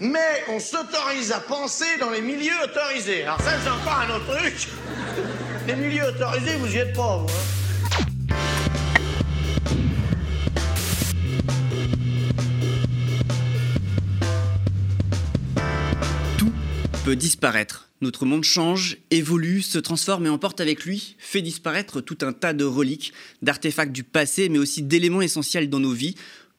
mais on s'autorise à penser dans les milieux autorisés. Alors ça, c'est encore un autre truc. Les milieux autorisés, vous y êtes pas, vous. hein. Tout peut disparaître. Notre monde change, évolue, se transforme et emporte avec lui, fait disparaître tout un tas de reliques, d'artefacts du passé, mais aussi d'éléments essentiels dans nos vies,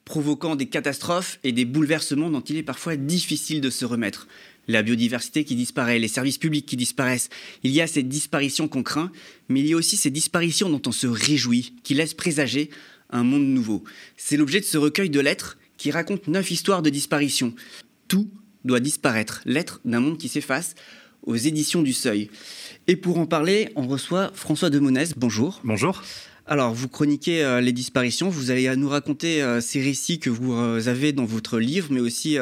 provoquant des catastrophes et des bouleversements dont il est parfois difficile de se remettre. La biodiversité qui disparaît, les services publics qui disparaissent. Il y a ces disparitions qu'on craint, mais il y a aussi ces disparitions dont on se réjouit, qui laissent présager un monde nouveau. C'est l'objet de ce recueil de lettres qui raconte neuf histoires de disparition. Tout doit disparaître, lettre d'un monde qui s'efface, aux éditions du Seuil. Et pour en parler, on reçoit François de Monès. Bonjour. Bonjour. Alors, vous chroniquez euh, les disparitions, vous allez nous raconter euh, ces récits que vous euh, avez dans votre livre, mais aussi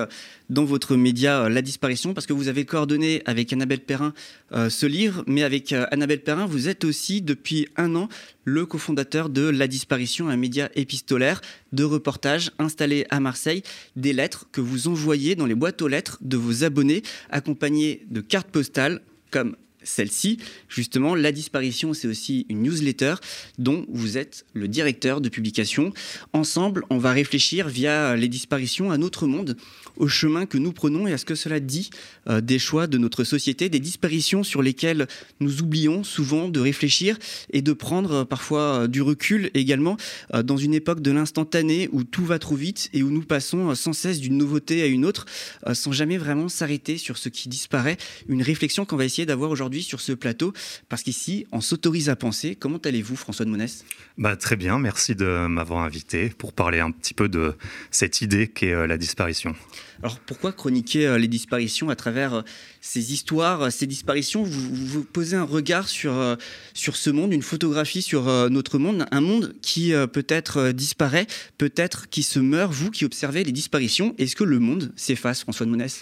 dans votre média La disparition, parce que vous avez coordonné avec Annabelle Perrin ce livre, mais avec Annabelle Perrin, vous êtes aussi depuis un an le cofondateur de La disparition, un média épistolaire de reportages installé à Marseille, des lettres que vous envoyez dans les boîtes aux lettres de vos abonnés, accompagnées de cartes postales comme celle-ci. Justement, La disparition, c'est aussi une newsletter dont vous êtes le directeur de publication. Ensemble, on va réfléchir via les disparitions à notre monde, au chemin que nous prenons et à ce que cela dit euh, des choix de notre société, des disparitions sur lesquelles nous oublions souvent de réfléchir et de prendre euh, parfois euh, du recul également dans une époque de l'instantané où tout va trop vite et où nous passons sans cesse d'une nouveauté à une autre sans jamais vraiment s'arrêter sur ce qui disparaît. Une réflexion qu'on va essayer d'avoir aujourd'hui sur ce plateau parce qu'ici, on s'autorise à penser. Comment allez-vous, François de Monès? Bah, très bien, merci de m'avoir invité pour parler un petit peu de cette idée qu'est la disparition. Alors pourquoi chroniquer euh, les disparitions à travers euh, ces histoires, ces disparitions vous, posez un regard sur, euh, sur ce monde, une photographie sur euh, notre monde, un monde qui euh, peut-être disparaît, peut-être qui se meurt. Vous qui observez les disparitions, est-ce que le monde s'efface, François de Monès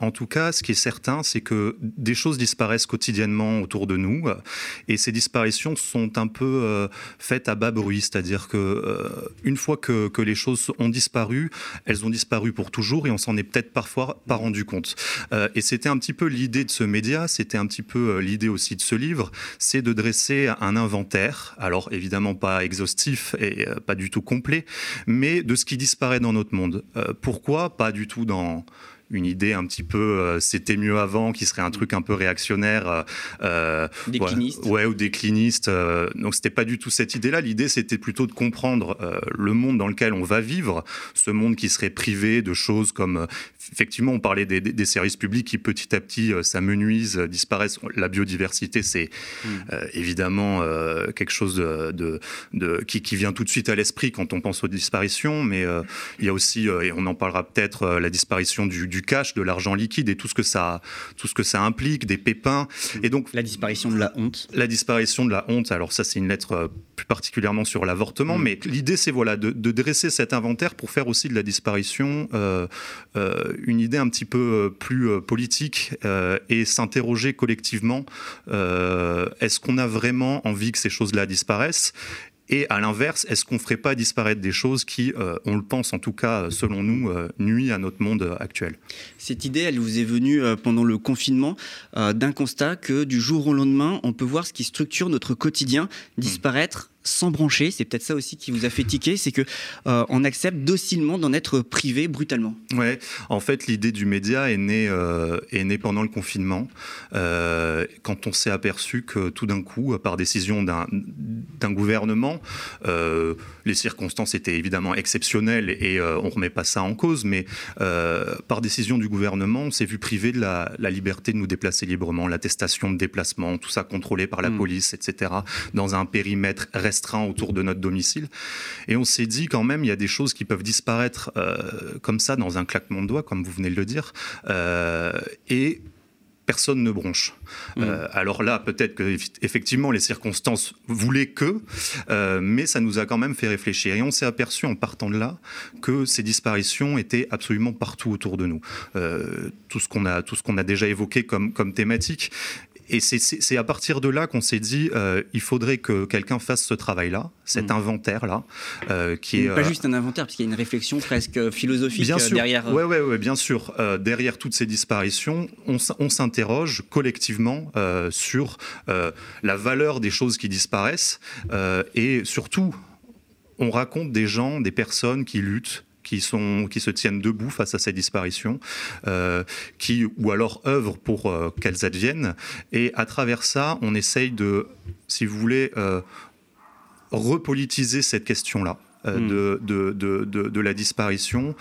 En tout cas, ce qui est certain, c'est que des choses disparaissent quotidiennement autour de nous, et ces disparitions sont un peu faites à bas bruit, c'est-à-dire que une fois que, que les choses ont disparu, elles ont disparu pour toujours, et on s'en est peut-être parfois pas rendu compte. Et c'était un petit peu l'idée de ce média, c'était un petit peu euh, l'idée aussi de ce livre, c'est de dresser un inventaire, alors évidemment pas exhaustif et euh, pas du tout complet, mais de ce qui disparaît dans notre monde. Euh, pourquoi? Pas du tout dans une idée un petit peu euh, c'était mieux avant qui serait un truc un peu réactionnaire euh, euh, Décliniste. ouais, ouais, ou décliniste euh, donc c'était pas du tout cette idée là l'idée c'était plutôt de comprendre le monde dans lequel on va vivre ce monde qui serait privé de choses comme effectivement on parlait des, des- des services publics qui petit à petit s'amenuisent disparaissent la biodiversité c'est Mm. euh, évidemment quelque chose de, de, de- qui, qui vient tout de suite à l'esprit quand on pense aux disparitions, mais il y a aussi, et on en parlera peut-être, la disparition du, du cash, de l'argent liquide et tout ce que ça, tout ce que ça implique, des pépins. Et donc La disparition de la honte. la disparition de la honte, alors ça c'est une lettre euh, plus particulièrement sur l'avortement, Mm. mais l'idée c'est voilà de, de dresser cet inventaire pour faire aussi de la disparition euh, euh, une idée un petit peu plus politique euh, et s'interroger collectivement est-ce qu'on a vraiment envie que ces choses-là disparaissent? Et à l'inverse, est-ce qu'on ne ferait pas disparaître des choses qui, euh, on le pense en tout cas, selon nous, euh, nuisent à notre monde euh, actuel? Cette idée, elle vous est venue euh, pendant le confinement euh, d'un constat que du jour au lendemain, on peut voir ce qui structure notre quotidien disparaître sans brancher. C'est peut-être ça aussi qui vous a fait tiquer, c'est que euh, on accepte docilement d'en être privé brutalement. Ouais, en fait, l'idée du média est née, euh, est née pendant le confinement, euh, quand on s'est aperçu que tout d'un coup, par décision d'un gouvernement, euh, les circonstances étaient évidemment exceptionnelles et euh, on remet pas ça en cause, mais euh, par décision du gouvernement, on s'est vu privé de la, la liberté de nous déplacer librement, l'attestation de déplacement, tout ça contrôlé par la Mm. police, etc., dans un périmètre restreint autour de notre domicile. Et on s'est dit quand même, il y a des choses qui peuvent disparaître euh, comme ça dans un claquement de doigts, comme vous venez de le dire. Euh, et personne ne bronche. Mm. Euh, alors là, peut-être que eff- effectivement les circonstances voulaient que, euh, mais ça nous a quand même fait réfléchir. Et on s'est aperçu en partant de là que ces disparitions étaient absolument partout autour de nous. Euh, tout ce qu'on a, tout ce qu'on a déjà évoqué comme comme thématique. Et c'est à partir de là qu'on s'est dit, euh, il faudrait que quelqu'un fasse ce travail-là, cet mm. inventaire-là, euh, qui est pas juste un inventaire, parce qu'il y a une réflection presque philosophique bien sûr. derrière. Oui, ouais, ouais, bien sûr. derrière toutes ces disparitions, on, s'interroge collectivement sur la valeur des choses qui disparaissent et surtout, on raconte des gens, des personnes qui luttent qui, sont, qui se tiennent debout face à ces disparitions, euh, qui, ou alors œuvrent pour euh, qu'elles adviennent. Et à travers ça, on essaye de, si vous voulez, euh, repolitiser cette question-là. Hmm. De, de, de, de, la disparition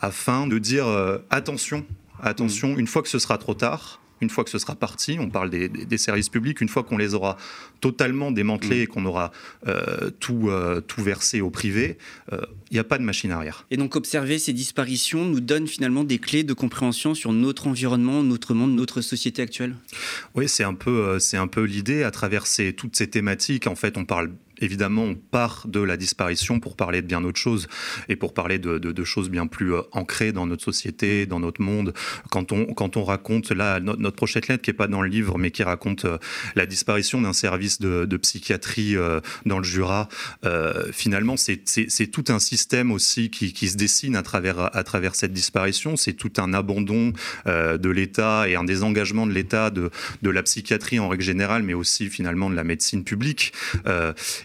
afin de dire attention, attention, hmm. une fois que ce sera trop tard, une fois que ce sera parti, on parle des, services publics, une fois qu'on les aura totalement démantelés mm. et qu'on aura euh, tout, euh, tout versé au privé, il euh, n'y a pas de machine arrière. Et donc observer ces disparitions nous donne finalement des clés de compréhension sur notre environnement, notre monde, notre société actuelle? Oui, c'est un peu, c'est un peu l'idée. À travers toutes ces thématiques, en fait, on parle évidemment, on part de la disparition pour parler de bien autre chose et pour parler de, choses bien plus euh, ancrées dans notre société, dans notre monde. Quand on, raconte, là, notre, prochaine lettre qui n'est pas dans le livre, mais qui raconte euh, la disparition d'un service de, psychiatrie euh, dans le Jura, finalement, c'est tout un système aussi qui, se dessine à travers, cette disparition. C'est tout un abandon de l'État et un désengagement de l'État de la psychiatrie en règle générale, mais aussi finalement de la médecine publique.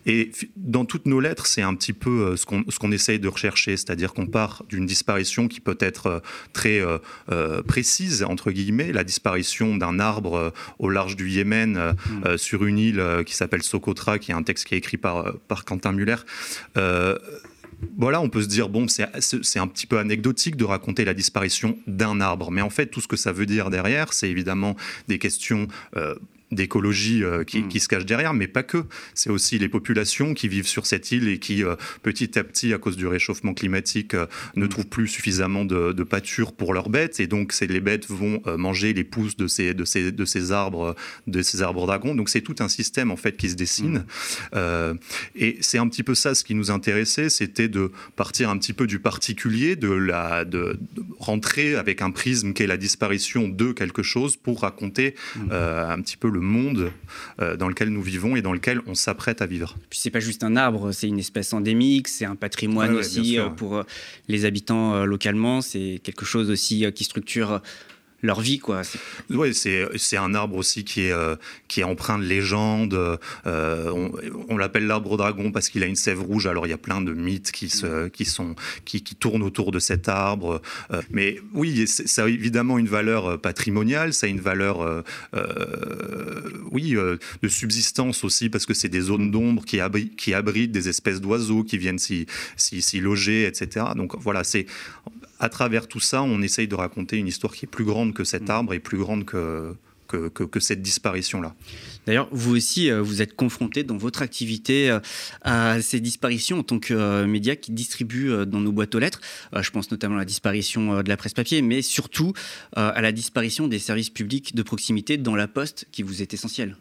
Et dans toutes nos lettres, c'est un petit peu euh, ce qu'on ce qu'on essaye de rechercher, c'est-à-dire qu'on part d'une disparition qui peut être euh, très euh, précise, entre guillemets, la disparition d'un arbre au large du Yémen mm. sur une île qui s'appelle Socotra, qui est un texte qui est écrit par, par Quentin Muller voilà, on peut se dire, bon, c'est un petit peu anecdotique de raconter la disparition d'un arbre. Mais en fait, tout ce que ça veut dire derrière, c'est évidemment des questions d'écologie euh, mm. qui, se cache derrière, mais pas que. C'est aussi les populations qui vivent sur cette île et qui, euh, petit à petit, à cause du réchauffement climatique, euh, ne mm. trouvent plus suffisamment de, pâture pour leurs bêtes. Et donc, les bêtes vont manger les pousses de ces, de ces, de ces arbres, de ces arbres dragons. Donc, c'est tout un système, en fait, qui se dessine. Mm. et c'est un petit peu ça ce qui nous intéressait, c'était de partir un petit peu du particulier, de, la, de, rentrer avec un prisme qui est la disparition de quelque chose pour raconter un petit peu le le monde euh, dans lequel nous vivons et dans lequel on s'apprête à vivre. Puis c'est pas juste un arbre, c'est une espèce endémique, c'est un patrimoine aussi euh, pour euh, les habitants localement, c'est quelque chose aussi qui structure leur vie quoi. Oui, c'est un arbre aussi qui est euh, qui est empreint de légende. Euh, on, l'appelle l'arbre dragon parce qu'il a une sève rouge. Alors il y a plein de mythes qui se qui sont qui, qui tournent autour de cet arbre. Euh, mais oui, ça a évidemment une valeur patrimoniale, ça a une valeur oui de subsistance aussi parce que c'est des zones d'ombre qui abritent qui abritent des espèces d'oiseaux qui viennent s'y loger, etc. Donc voilà, c'est à travers tout ça, on essaye de raconter une histoire qui est plus grande que cet mm. arbre et plus grande que, que, cette disparition-là. D'ailleurs, vous aussi, euh, vous êtes confronté dans votre activité euh, à ces disparitions en tant que euh, média qui distribue dans nos boîtes aux lettres. Je pense notamment à la disparition de la presse papier, mais surtout à la disparition des services publics de proximité dans la poste qui vous est essentielle.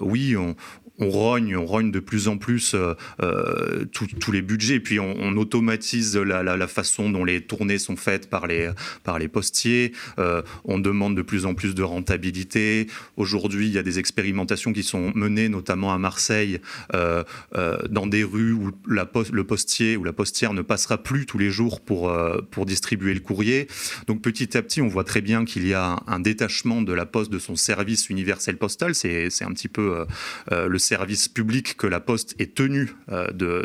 oui, on, on rogne, on rogne de plus en plus euh, euh, tous les budgets, puis on, automatise la, façon dont les tournées sont faites par les, par les postiers, euh, on demande de plus en plus de rentabilité. Aujourd'hui, il y a des expérimentations qui sont menées, notamment à Marseille, dans des rues où le postier ou la postière ne passera plus tous les jours pour, pour distribuer le courrier. Donc petit à petit, on voit très bien qu'il y a un, détachement de la poste de son service universel postal. C'est un petit peu le service public que la Poste est tenue euh, de,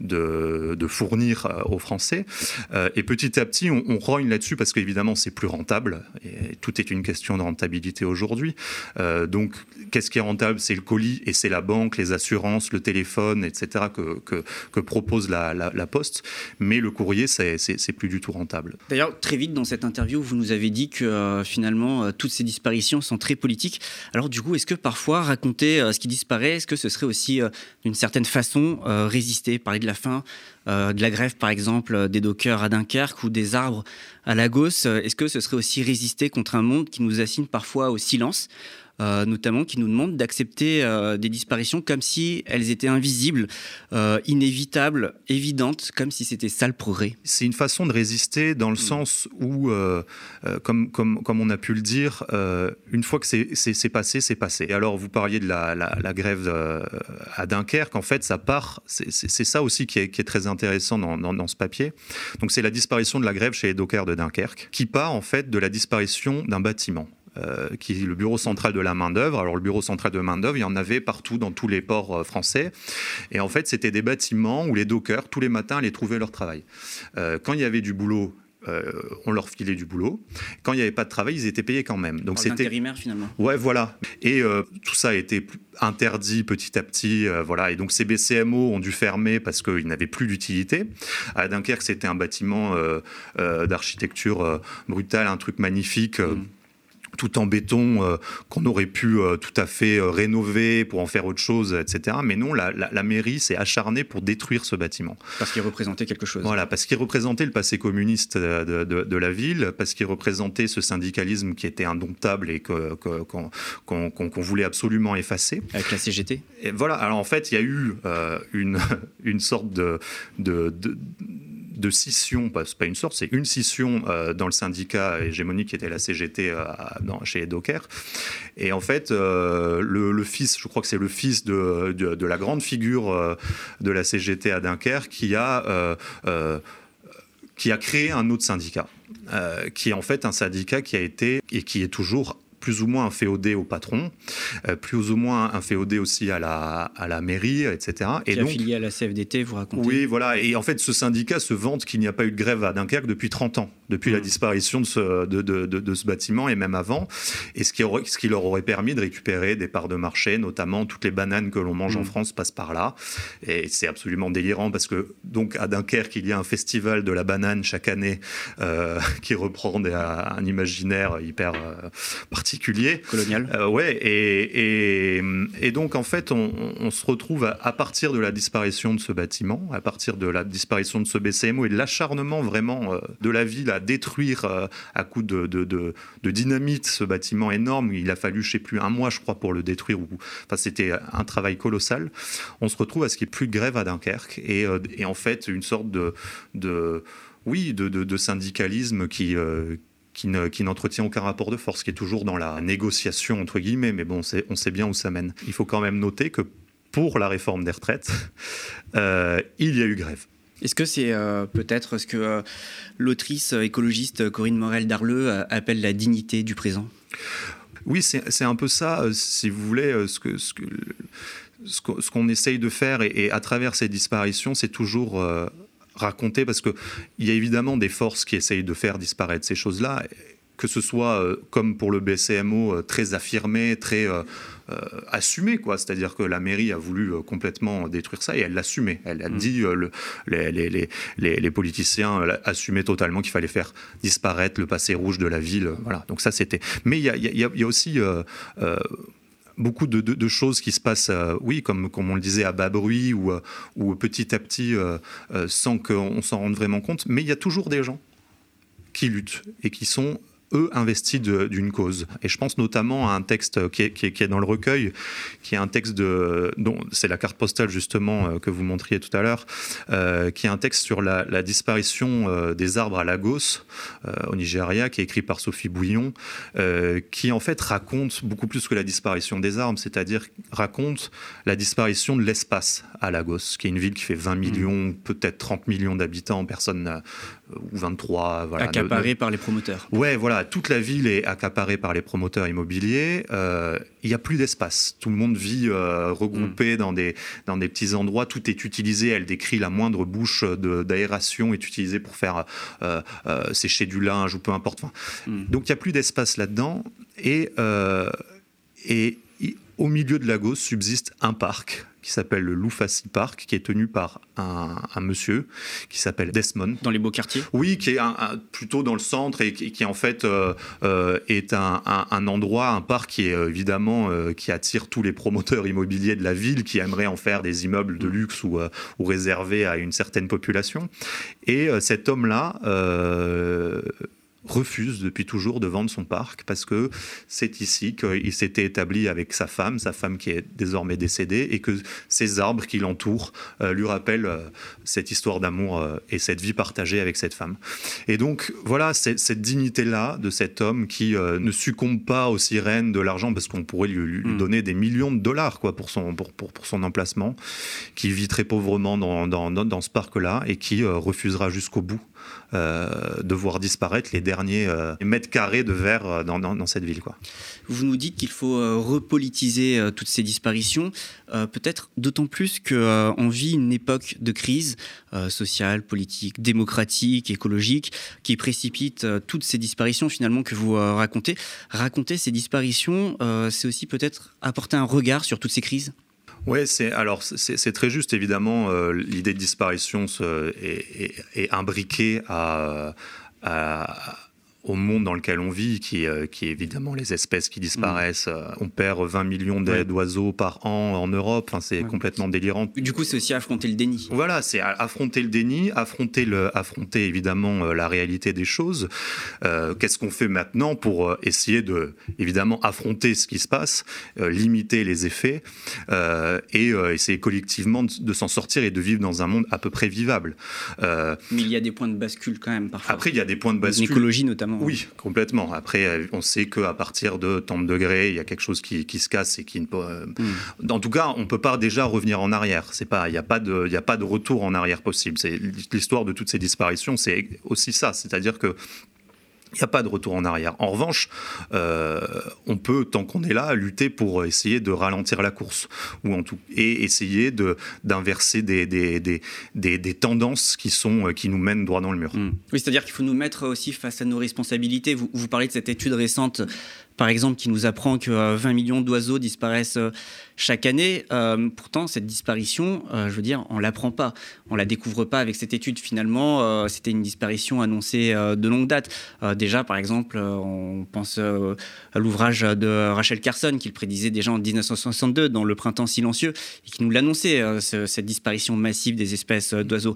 de, de, fournir euh, aux Français. Euh, et petit à petit, on, on rogne là-dessus parce qu'évidemment, c'est plus rentable. Et tout est une question de rentabilité aujourd'hui. donc, qu'est-ce qui est rentable? C'est le colis et c'est la banque, les assurances, le téléphone, etc. que, que, propose la, Poste. Mais le courrier, c'est plus du tout rentable. D'ailleurs, très vite dans cette interview, vous nous avez dit que finalement, toutes ces disparitions sont très politiques. Alors, du coup, est-ce que parfois raconter ce qui disparaît est-ce que ce serait aussi euh, d'une certaine façon euh, résister, parler de la fin euh, de la grève par exemple des dockers à Dunkerque ou des arbres à Lagos? Est-ce que ce serait aussi résister contre un monde qui nous assigne parfois au silence? Notamment, qui nous demandent d'accepter des disparitions comme si elles étaient invisibles, inévitables, évidentes, comme si c'était ça le progrès. C'est une façon de résister dans le hmm. sens où, comme, comme, comme on a pu le dire, une fois que c'est passé, c'est passé. Et alors, vous parliez de la, la, grève à Dunkerque, en fait, ça part, c'est ça aussi qui est, qui est très intéressant dans, dans, ce papier. Donc, c'est la disparition de la grève chez les dockers de Dunkerque, qui part en fait de la disparition d'un bâtiment. Euh, qui est le bureau central de la main-d'œuvre. Alors, le bureau central de main-d'œuvre, il y en avait partout dans tous les ports euh, français. Et en fait, c'était des bâtiments où les dockers, tous les matins, allaient trouver leur travail. Euh, quand il y avait du boulot, on leur filait du boulot. Quand il n'y avait pas de travail, ils étaient payés quand même. Donc c'était intérimaire finalement. Ouais, voilà. Et tout ça a été interdit petit à petit, voilà. Et donc ces BCMO ont dû fermer parce qu'ils n'avaient plus d'utilité. À Dunkerque, c'était un bâtiment d'architecture brutale, un truc magnifique. Mm tout en béton euh, qu'on aurait pu euh, tout à fait euh, rénover pour en faire autre chose, etc. Mais non, la, mairie s'est acharnée pour détruire ce bâtiment. Parce qu'il représentait quelque chose. Voilà, parce qu'il représentait le passé communiste de, la ville, parce qu'il représentait ce syndicalisme qui était indomptable et qu'on voulait absolument effacer. Avec la CGT et Voilà, alors en fait, il y a eu une, une sorte de, de de scission, pas, pas une sorte, c'est une scission euh, dans le syndicat hégémonique qui était la CGT euh, chez les Docker. Et en fait, euh, le, fils, je crois que c'est le fils de, de, la grande figure de la CGT à Dunkerque qui a, qui a créé un autre syndicat. qui est en fait un syndicat qui a été et qui est toujours plus ou moins un féodé au patron, euh, plus ou moins un féodé aussi à la, à la mairie, etc. et donc, affilié à la CFDT, vous racontez Oui, voilà. Et en fait, ce syndicat se vante qu'il n'y a pas eu de grève à Dunkerque depuis 30 ans, depuis la mmh. disparition de ce, de, de, de, ce bâtiment et même avant. Et ce qui, aurait, ce qui leur aurait permis de récupérer des parts de marché, notamment toutes les bananes que l'on mange en mmh. France passent par là. Et c'est absolument délirant parce que, donc, à Dunkerque, il y a un festival de la banane chaque année euh, qui reprend un imaginaire hyper euh, particulier Colonial. Euh, ouais, et, et, donc en fait, on, se retrouve à, partir de la disparition de ce bâtiment, à partir de la disparition de ce BCMO et de l'acharnement vraiment euh, de la ville détruire euh, à coup de, dynamite ce bâtiment énorme. Il a fallu, je sais plus, un mois, je crois, pour le détruire. Enfin, c'était un travail colossal. On se retrouve à ce qu'il n'y ait plus de grève à Dunkerque et, et en fait une sorte de, oui, de, syndicalisme qui, qui n'entretient aucun rapport de force, qui est toujours dans la négociation, entre guillemets, mais bon, on sait bien où ça mène. Il faut quand même noter que pour la réforme des retraites, euh, il y a eu grève. Est-ce que c'est euh, peut-être ce que euh, l'autrice écologiste Corinne Morel d'Arleux appelle la dignité du présent? Oui, c'est un peu ça, si vous voulez, ce qu'on essaye de faire, et, à travers ces disparitions, c'est toujours raconter parce qu'il y a évidemment des forces qui essayent de faire disparaître ces choses-là, que ce soit euh, comme pour le BCMO euh, très affirmé, très euh, assumé, quoi. C'est-à-dire que la mairie a voulu complètement détruire ça et elle l'assumait. Elle a mm. dit, le, les, les, les, les, politiciens assumaient totalement qu'il fallait faire disparaître le passé rouge de la ville. Voilà. Donc ça, c'était. Mais il y a, y, a, y a, aussi beaucoup de, choses qui se passent, euh, oui, comme, comme on le disait, à bas bruit ou, euh, ou petit à petit euh, sans qu'on s'en rende vraiment compte. Mais il y a toujours des gens qui luttent et qui sont eux investis d'une cause. Et je pense notamment à un texte qui est, qui est, dans le recueil, qui est un texte de, dont c'est la carte postale justement euh, que vous montriez tout à l'heure, euh, qui est un texte sur la, disparition euh, des arbres à Lagos au Nigeria, qui est écrit par Sophie Bouillon, qui en fait raconte beaucoup plus que la disparition des arbres, c'est-à-dire raconte la disparition de l'espace à Lagos, qui est une ville qui fait 20 millions, mmh. peut-être 30 millions d'habitants, personne ou 23. Voilà, Accaparé par les promoteurs. Ouais, voilà, toute la ville est accaparée par les promoteurs immobiliers. Euh, il n'y a plus d'espace. Tout le monde vit euh, regroupé mm. dans, des, dans des petits endroits. Tout est utilisé. Elle décrit la moindre bouche d'aération est utilisée pour faire euh, sécher du linge ou peu importe. Mm. Donc il n'y a plus d'espace là-dedans. Et, et au milieu de Lagos subsiste un parc qui s'appelle le Loufassi Park, qui est tenu par un, monsieur qui s'appelle Desmond. Dans les beaux quartiers Oui, qui est plutôt dans le centre et qui, en fait euh, euh, est un, endroit, un parc qui est euh, évidemment qui attire tous les promoteurs immobiliers de la ville qui aimeraient en faire des immeubles de luxe ou, ou réservés à une certaine population. Et cet homme-là refuse depuis toujours de vendre son parc parce que c'est ici qu'il s'était établi avec sa femme, sa femme qui est désormais décédée, et que ces arbres qui l'entourent lui rappellent cette histoire d'amour et cette vie partagée avec cette femme. Et donc voilà, cette dignité-là de cet homme qui ne succombe pas aux sirènes de l'argent parce qu'on pourrait lui, hmm. donner des millions de dollars quoi, pour, son, pour, pour, son emplacement, qui vit très pauvrement dans, dans, dans ce parc-là et qui refusera jusqu'au bout euh, de voir disparaître les derniers euh, mètres carrés de verre euh, dans, cette ville. Quoi. Vous nous dites qu'il faut repolitiser toutes ces disparitions, peut-être d'autant plus qu'on vit une époque de crise sociale, politique, démocratique, écologique, qui précipite toutes ces disparitions finalement que vous racontez. Raconter ces disparitions, c'est aussi peut-être apporter un regard sur toutes ces crises? Oui, c'est alors c'est très juste évidemment. Euh, l'idée de disparition est, est, imbriquée à, à au monde dans lequel on vit, qui, euh, qui est évidemment les espèces qui disparaissent. Euh, on perd 20 millions d'oiseaux par an en Europe. Enfin, c'est complètement délirant. Du coup, c'est aussi affronter le déni. Voilà, c'est affronter le déni, affronter, le, affronter évidemment euh, la réalité des choses. Qu'est-ce qu'on fait maintenant pour essayer de, évidemment, affronter ce qui se passe, limiter les effets et essayer collectivement de, s'en sortir et de vivre dans un monde à peu près vivable. Mais il y a des points de bascule quand même parfois. Après, il y a des points de bascule. L'écologie notamment. Oui, complètement. Après, euh, on sait qu'à partir de tant de degrés, il y a quelque chose qui, se casse et qui ne peut. Euh, hmm. En tout cas, on ne peut pas déjà revenir en arrière. C'est pas, il n'y a pas de, il a pas de retour en arrière possible. C'est l'histoire de toutes ces disparitions, c'est aussi ça. C'est-à-dire que il n'y a pas de retour en arrière. En revanche, euh, on peut, tant qu'on est là, lutter pour essayer de ralentir la course, ou en tout, et essayer de, d'inverser des, des, des, des, tendances qui, sont, qui nous mènent droit dans le mur. Hmm. Oui, c'est-à-dire qu'il faut nous mettre aussi face à nos responsabilités. Vous, vous parlez de cette étude récente par exemple, qui nous apprend que 20 euh, millions d'oiseaux disparaissent euh, chaque année. Euh, pourtant, cette disparition, je veux dire, on l'apprend pas, on la découvre pas avec cette étude. Finalement, c'était une disparition annoncée de longue date. déjà, par exemple, on pense à l'ouvrage de Rachel Carson, qu'il prédisait déjà en 1962 dans Le Printemps silencieux, et qui nous l'annonçait, cette disparition massive des espèces d'oiseaux.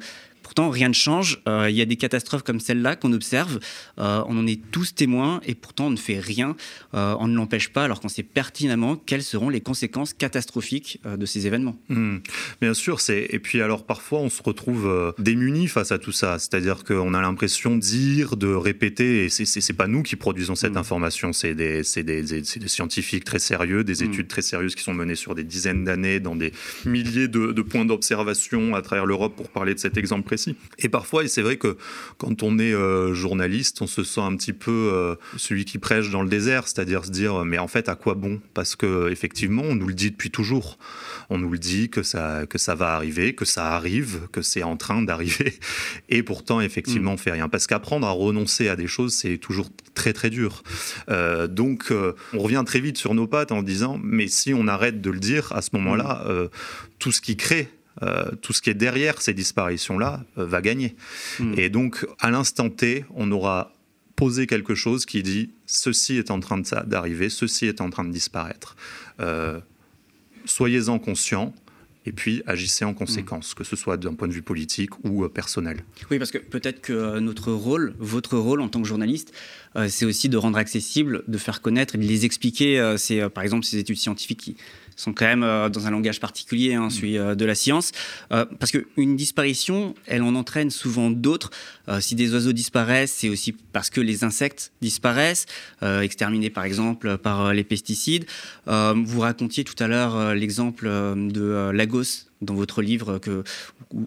Rien ne change. Euh, il y a des catastrophes comme celle-là qu'on observe. Euh, on en est tous témoins et pourtant on ne fait rien. Euh, on ne l'empêche pas alors qu'on sait pertinemment quelles seront les conséquences catastrophiques de ces événements. Hmm. Bien sûr, c'est et puis alors parfois on se retrouve démunis face à tout ça. C'est-à-dire qu'on a l'impression de dire, de répéter, et c'est pas nous qui produisons cette hmm. information, c'est des, des, des, scientifiques très sérieux, des hmm. études très sérieuses qui sont menées sur des dizaines d'années dans des milliers de, de points d'observation à travers l'Europe pour parler de cet exemple précis. Et parfois, et c'est vrai que quand on est euh, journaliste, on se sent un petit peu euh, celui qui prêche dans le désert, c'est-à-dire se dire, mais en fait, à quoi bon? Parce que effectivement, on nous le dit depuis toujours. On nous le dit que ça, que ça va arriver, que ça arrive, que c'est en train d'arriver. Et pourtant, effectivement, on fait rien. Parce qu'apprendre à renoncer à des choses, c'est toujours très très dur. Euh, donc, on revient très vite sur nos pattes en disant, mais si on arrête de le dire, à ce moment-là, tout ce qui crée euh, tout ce qui est derrière ces disparitions-là euh, va gagner. Hmm. Et donc, à l'instant T, on aura posé quelque chose qui dit ceci est en train d'arriver, ceci est en train de disparaître. Euh, soyez-en conscients. Et puis agissez en conséquence, hmm. que ce soit d'un point de vue politique ou personnel. Oui, parce que peut-être que notre rôle, votre rôle en tant que journaliste, c'est aussi de rendre accessible, de faire connaître et de les expliquer. c'est par exemple ces études scientifiques qui, sont quand même euh, dans un langage particulier, hein, celui euh, de la science, euh, parce qu'une disparition, elle en entraîne souvent d'autres. si des oiseaux disparaissent, c'est aussi parce que les insectes disparaissent, exterminés par exemple par les pesticides. vous racontiez tout à l'heure l'exemple de Lagos dans votre livre que,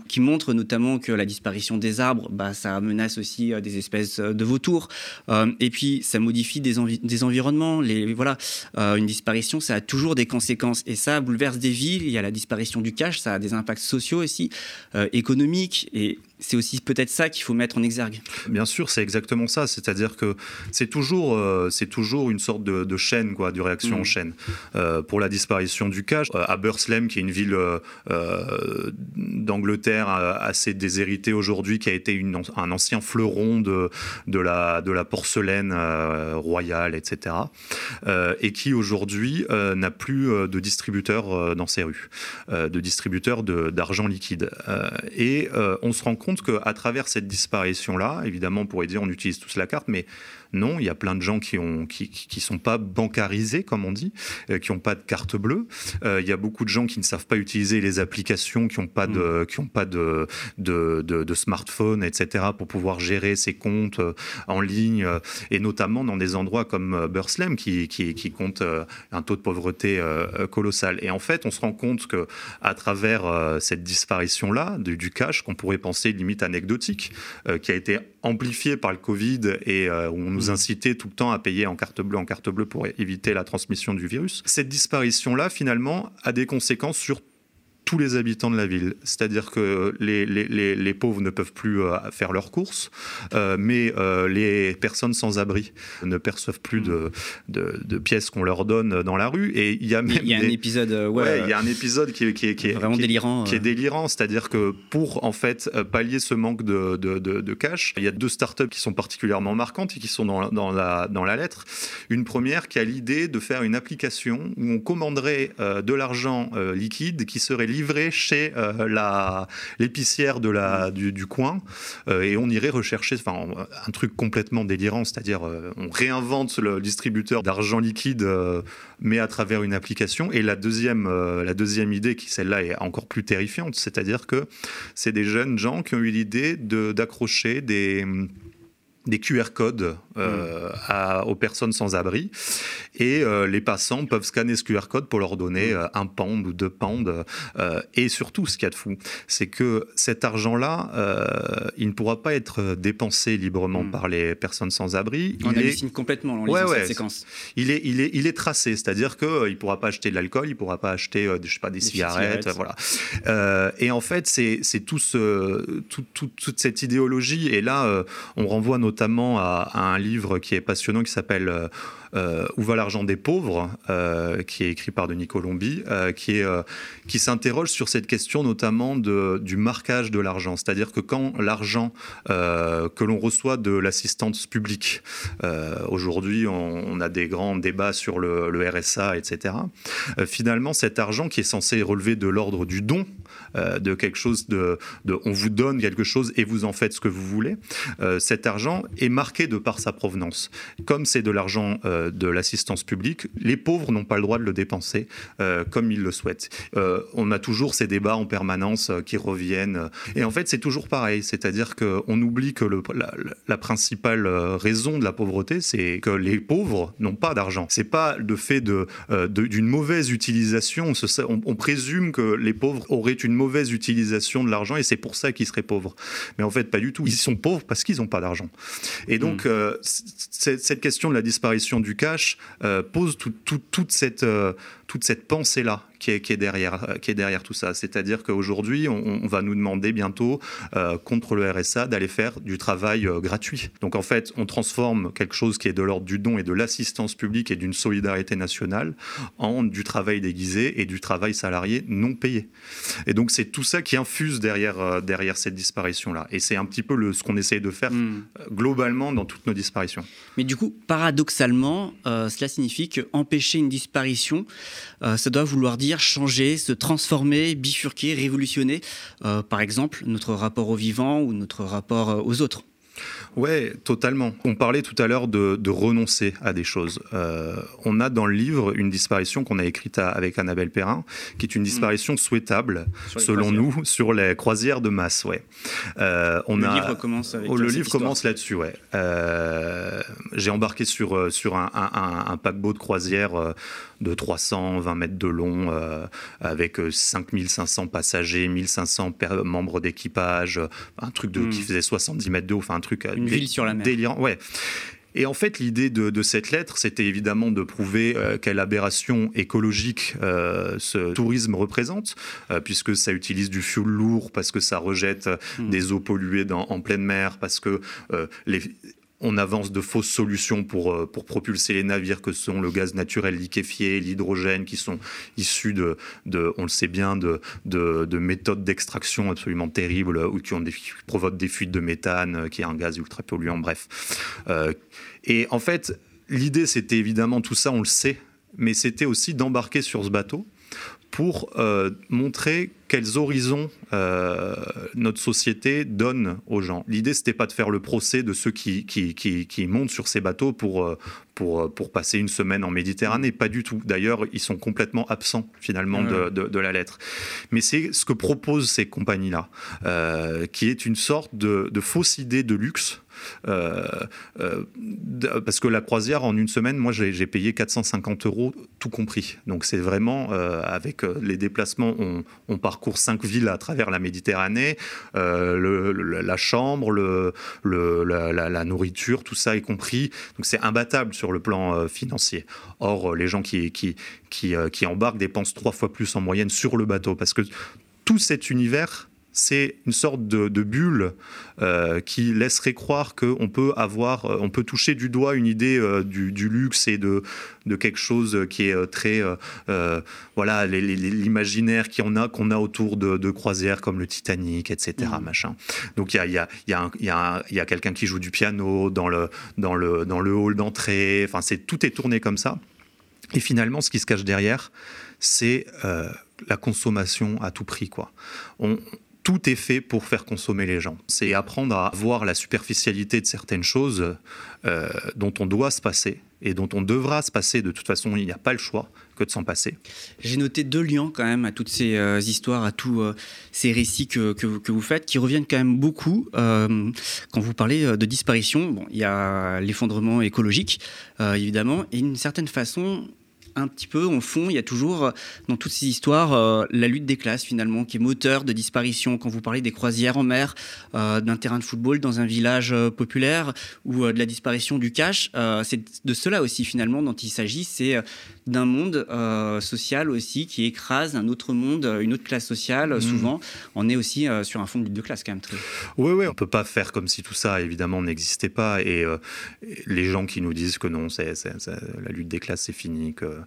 qui montre notamment que la disparition des arbres, bah, ça menace aussi euh, des espèces euh, de vautours. Euh, et puis, ça modifie des, des environnements. Les, voilà, une disparition, ça a toujours des conséquences. Et ça bouleverse des villes. Il y a la disparition du cache, ça a des impacts sociaux aussi, économiques. Et c'est aussi peut-être ça qu'il faut mettre en exergue. Bien sûr, c'est exactement ça. C'est-à-dire que c'est toujours, c'est toujours une sorte de, chaîne, quoi, de réaction en mmh. chaîne. pour la disparition du cache, à Burslem, qui est une ville euh, d'Angleterre assez déshéritée aujourd'hui, qui a été une, un ancien fleuron de, de, la, de la porcelaine euh, royale, etc. Euh, et qui aujourd'hui n'a plus de distributeurs dans ses rues, de distributeurs d'argent liquide. et on se rend compte qu'à travers cette disparition-là, évidemment, on pourrait dire on utilise tous la carte, mais non, il y a plein de gens qui ont qui, qui sont pas bancarisés, comme on dit, euh, qui n'ont pas de carte bleue. Euh, il y a beaucoup de gens qui ne savent pas utiliser les applications, qui n'ont pas de mm. qui ont pas de de, de smartphone, etc. pour pouvoir gérer ses comptes euh, en ligne et notamment dans des endroits comme Burslem qui, qui, qui compte un taux de pauvreté colossal. Et en fait, on se rend compte que à travers cette disparition là du, du cash qu'on pourrait penser limite anecdotique, qui a été amplifié par le Covid et où on nous nous inciter tout le temps à payer en carte bleue, en carte bleue pour éviter la transmission du virus. Cette disparition-là, finalement, a des conséquences sur tous les habitants de la ville. C'est-à-dire que les, les, les, pauvres ne peuvent plus euh, faire leurs courses, euh, mais euh, les personnes sans abri ne perçoivent plus de, de, pièces qu'on leur donne dans la rue. Et il y a même il y a un épisode, ouais, il y a un épisode qui, est, qui est, qui est vraiment délirant, qui est délirant. C'est-à-dire que pour en fait pallier ce manque de, de, cash, il y a deux startups qui sont particulièrement marquantes et qui sont dans, dans, la, dans la lettre. Une première qui a l'idée de faire une application où on commanderait de l'argent liquide qui serait livré chez euh, la l'épicière de la du, coin euh, et on irait rechercher enfin un truc complètement délirant c'est-à-dire euh, on réinvente le distributeur d'argent liquide mais à travers une application. Et la deuxième la deuxième idée qui celle-là est encore plus terrifiante c'est-à-dire que c'est des jeunes gens qui ont eu l'idée de d'accrocher des des QR codes euh, mm. à, aux personnes sans abri et euh, les passants peuvent scanner ce QR code pour leur donner mm. euh, un pound ou deux pounds et surtout ce qu'il y a de fou c'est que cet argent là il ne pourra pas être dépensé librement mm. par les personnes sans abri on il hallucine est... complètement en ouais, cette séquence il est, il est, il est tracé c'est à dire qu'il ne pourra pas acheter de l'alcool il ne pourra pas acheter je sais pas, des, cigarettes, cigarettes, voilà et en fait c'est tout ce, tout, tout, toute cette idéologie et là on renvoie notamment notamment à, un livre qui est passionnant qui s'appelle euh, euh, Où va l'argent des pauvres, euh, qui est écrit par Denis Colombi, qui, s'interroge sur cette question notamment du marquage de l'argent. C'est-à-dire que quand l'argent que l'on reçoit de l'assistance publique, aujourd'hui on, a des grands débats sur le RSA, etc., finalement cet argent qui est censé relever de l'ordre du don, de quelque chose de, de, on vous donne quelque chose et vous en faites ce que vous voulez, cet argent est marqué de par sa provenance. Comme c'est de l'argent euh, de l'assistance publique, les pauvres n'ont pas le droit de le dépenser euh, comme ils le souhaitent. Euh, on a toujours ces débats en permanence qui reviennent. Et en fait, c'est toujours pareil. C'est-à-dire qu'on oublie que le, la, principale raison de la pauvreté, c'est que les pauvres n'ont pas d'argent. C'est pas le fait de, d'une mauvaise utilisation. On, on, présume que les pauvres auraient une mauvaise utilisation de l'argent et c'est pour ça qu'ils seraient pauvres. Mais en fait, pas du tout. Ils sont pauvres parce qu'ils n'ont pas d'argent. Et donc, mm. euh, cette question de la disparition du cash euh, pose toute cette, euh, toute cette pensée-là qui est, qui est, derrière, euh, qui est derrière tout ça. C'est-à-dire qu'aujourd'hui, on, va nous demander bientôt, euh, contre le RSA, d'aller faire du travail euh, gratuit. Donc en fait, on transforme quelque chose qui est de l'ordre du don et de l'assistance publique et d'une solidarité nationale en du travail déguisé et du travail salarié non payé. Et donc c'est tout ça qui infuse derrière, derrière cette disparition-là. Et c'est un petit peu le, ce qu'on essaye de faire hmm. globalement dans toutes nos disparitions. Mais du coup, paradoxalement, cela signifie qu'empêcher une disparition, ça doit vouloir dire changer, se transformer, bifurquer, révolutionner, euh, par exemple, notre rapport au vivant ou notre rapport euh, aux autres. Ouais, totalement. On parlait tout à l'heure de, renoncer à des choses. Euh, on a dans le livre une disparition qu'on a écrite avec Annabelle Perrin, qui est une disparition souhaitable, selon nous, sur les croisières de masse. Ouais. on le livre commence avec oh, Le livre commence là-dessus, ouais. J'ai embarqué sur, sur un, un paquebot de croisière de 320 mètres de long, euh, avec 5500 euh, passagers, 1500 membres d'équipage, un truc de, qui hmm. faisait 70 mètres de haut, enfin un truc Une ville sur la mer. délirant. Ouais. Et en fait, l'idée de, cette lettre, c'était évidemment de prouver euh, quelle aberration écologique ce tourisme représente, puisque ça utilise du fioul lourd, parce que ça rejette hmm. des eaux polluées dans, en pleine mer, parce que les on avance de fausses solutions pour, euh, pour propulser les navires que sont le gaz naturel liquéfié, l'hydrogène, qui sont issus de, de, on le sait bien, de, de, méthodes d'extraction absolument terribles ou qui, provoquent des fuites de méthane, euh, qui est un gaz ultra polluant, bref. Euh, et en fait, l'idée, c'était évidemment tout ça, on le sait, mais c'était aussi d'embarquer sur ce bateau pour euh, montrer quels horizons euh, notre société donne aux gens. L'idée, c'était pas de faire le procès de ceux qui, qui, qui, montent sur ces bateaux pour, euh, pour, pour passer une semaine en Méditerranée, pas du tout. D'ailleurs, ils sont complètement absents finalement de, de, la lettre. Mais c'est ce que proposent ces compagnies-là, qui est une sorte de, de fausse idée de luxe parce que la croisière, en une semaine, moi, j'ai payé 450 euros, tout compris. Donc, c'est vraiment, euh, avec les déplacements, on, parcourt cinq villes à travers la Méditerranée, la chambre, la, nourriture, tout ça est compris. Donc, c'est imbattable sur le plan financier. Or, les gens qui, qui embarquent dépensent trois fois plus en moyenne sur le bateau, parce que tout cet univers c'est une sorte de, bulle euh, qui laisserait croire qu'on peut avoir, euh, on peut toucher du doigt une idée euh, du, luxe et de, de, quelque chose qui est très, voilà, l'imaginaire qu'on a, qu'on a autour de, croisières comme le Titanic, etc. Mmh. Machin. Donc il y a, y a, y a, y a, y a quelqu'un qui joue du piano dans le, dans le, dans le hall d'entrée. Enfin, c'est tout est tourné comme ça. Et finalement, ce qui se cache derrière, c'est la consommation à tout prix. Quoi. On, tout est fait pour faire consommer les gens. C'est apprendre à voir la superficialité de certaines choses euh, dont on doit se passer et dont on devra se passer. De toute façon, il n'y a pas le choix que de s'en passer. J'ai noté deux liens quand même à toutes ces euh, histoires, à tous euh, ces récits que, vous faites, qui reviennent quand même beaucoup quand vous parlez de disparition. Bon, il y a l'effondrement écologique, évidemment, et d'une certaine façon, un petit peu en fond, il y a toujours euh, dans toutes ces histoires euh, la lutte des classes finalement qui est moteur de disparition. Quand vous parlez des croisières en mer, euh, d'un terrain de football dans un village populaire ou de la disparition du cash, c'est de cela aussi finalement dont il s'agit. C'est d'un monde social aussi qui écrase un autre monde, une autre classe sociale. Mmh. Souvent, on est aussi sur un fond de lutte de classe quand même. Très... Oui, oui, on peut pas faire comme si tout ça évidemment n'existait pas. Et les gens qui nous disent que non, c'est la lutte des classes c'est fini, que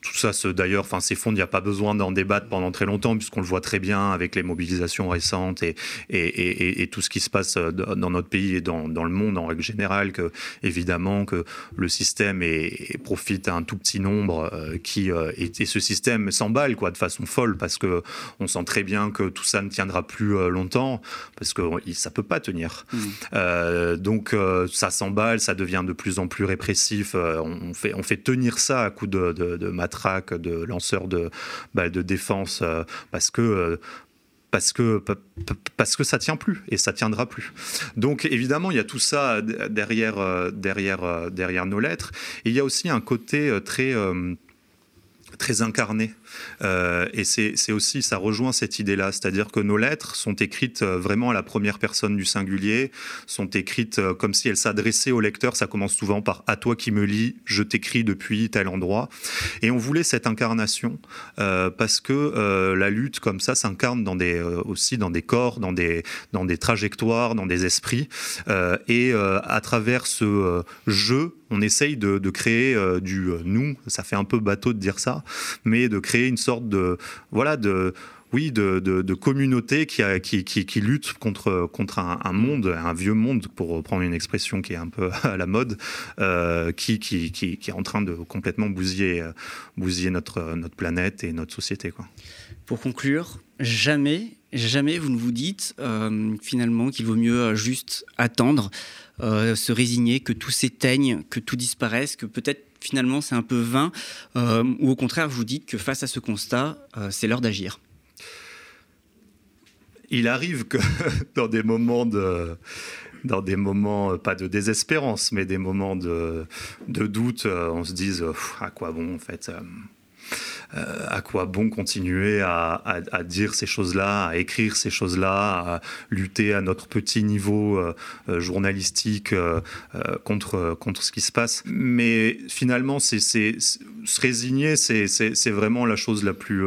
tout ça, d'ailleurs, enfin, s'effondre. Il n'y a pas besoin d'en débattre pendant très longtemps, puisqu'on le voit très bien avec les mobilisations récentes et, et, et, tout ce qui se passe euh, dans notre pays et dans, dans, le monde en règle générale, que évidemment que le système est, profite à un tout petit nombre euh, qui euh, et, ce système s'emballe quoi de façon folle parce que on sent très bien que tout ça ne tiendra plus longtemps parce que ça peut pas tenir. Mmh. donc ça s'emballe, ça devient de plus en plus répressif. on, fait on fait tenir ça à coup de, de, de de lanceurs de, de défense, euh, parce que euh, parce que, ça tient plus et ça tiendra plus. Donc évidemment, il y a tout ça derrière, euh, derrière, derrière nos lettres. Et il y a aussi un côté très, très incarné euh, et c'est aussi, ça rejoint cette idée-là, c'est-à-dire que nos lettres sont écrites euh, vraiment à la première personne du singulier, sont écrites euh, comme si elles s'adressaient au lecteur. Ça commence souvent par à toi qui me lis, je t'écris depuis tel endroit. Et on voulait cette incarnation parce que la lutte comme ça s'incarne aussi dans des corps, dans des trajectoires, dans des esprits. et à travers ce jeu, on essaye de créer du nous. Ça fait un peu bateau de dire ça, mais de créer une sorte de voilà de oui, de, de, communauté qui, a, qui, qui, lutte contre, contre un, monde, un vieux monde, pour reprendre une expression qui est un peu à la mode, euh, qui, qui, est en train de complètement bousiller, bousiller notre, notre planète et notre société. Quoi. Pour conclure, jamais, jamais vous ne vous dites euh, finalement qu'il vaut mieux juste attendre, euh, se résigner, que tout s'éteigne, que tout disparaisse, que peut-être finalement c'est un peu vain, euh, ou au contraire vous dites que face à ce constat, euh, c'est l'heure d'agir. Il arrive que dans des moments de euh, pas de désespérance, mais des moments de, de doute, on se dise à quoi bon en fait à quoi bon continuer à, dire ces choses-là, à écrire ces choses-là, à lutter à notre petit niveau euh, euh, journalistique contre, contre ce qui se passe. Mais finalement, se résigner, c'est, vraiment la chose la plus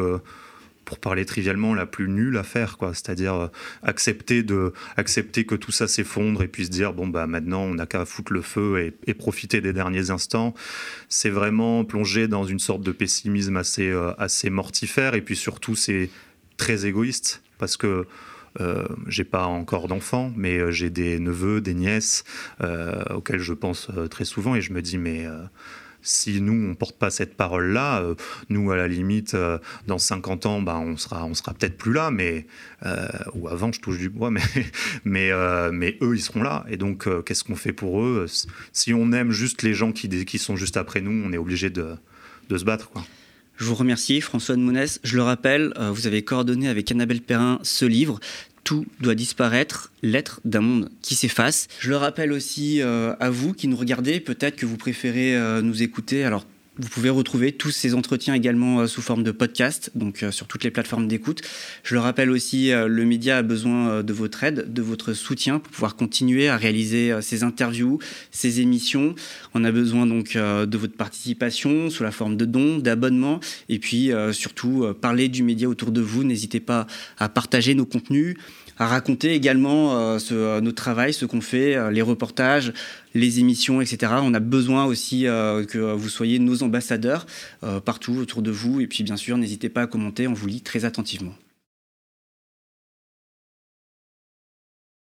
pour parler trivialement, la plus nulle à faire, quoi. C'est-à-dire euh, accepter de, accepter que tout ça s'effondre et puis se dire bon bah maintenant on n'a qu'à foutre le feu et, profiter des derniers instants. C'est vraiment plonger dans une sorte de pessimisme assez, euh, assez mortifère et puis surtout c'est très égoïste parce que euh, j'ai pas encore d'enfants, mais euh, j'ai des neveux, des nièces auxquels je pense très souvent et je me dis mais si nous, on porte pas cette parole-là, nous, à la limite, dans 50 ans, bah, on sera, on sera peut-être plus là, mais, ou avant, je touche du bois, mais, mais, mais eux, ils seront là. Et donc, qu'est-ce qu'on fait pour eux? Si on aime juste les gens qui, qui sont juste après nous, on est obligé de, de se battre. Quoi. Je vous remercie, François de Mounès. Je le rappelle, euh, vous avez coordonné avec Annabelle Perrin ce livre. Tout doit disparaître, l'être d'un monde qui s'efface. Je le rappelle aussi euh, à vous qui nous regardez, peut-être que vous préférez euh, nous écouter. Alors vous pouvez retrouver tous ces entretiens également euh, sous forme de podcast, donc euh, sur toutes les plateformes d'écoute. Je le rappelle aussi, euh, le média a besoin de votre aide, de votre soutien pour pouvoir continuer à réaliser ces interviews, ces émissions. On a besoin donc de votre participation sous la forme de dons, d'abonnements, et puis surtout parler du média autour de vous. N'hésitez pas à partager nos contenus, à raconter également euh, euh, notre travail, ce qu'on fait, euh, les reportages, les émissions, etc. On a besoin aussi que vous soyez nos ambassadeurs partout autour de vous. Et puis bien sûr, n'hésitez pas à commenter, on vous lit très attentivement.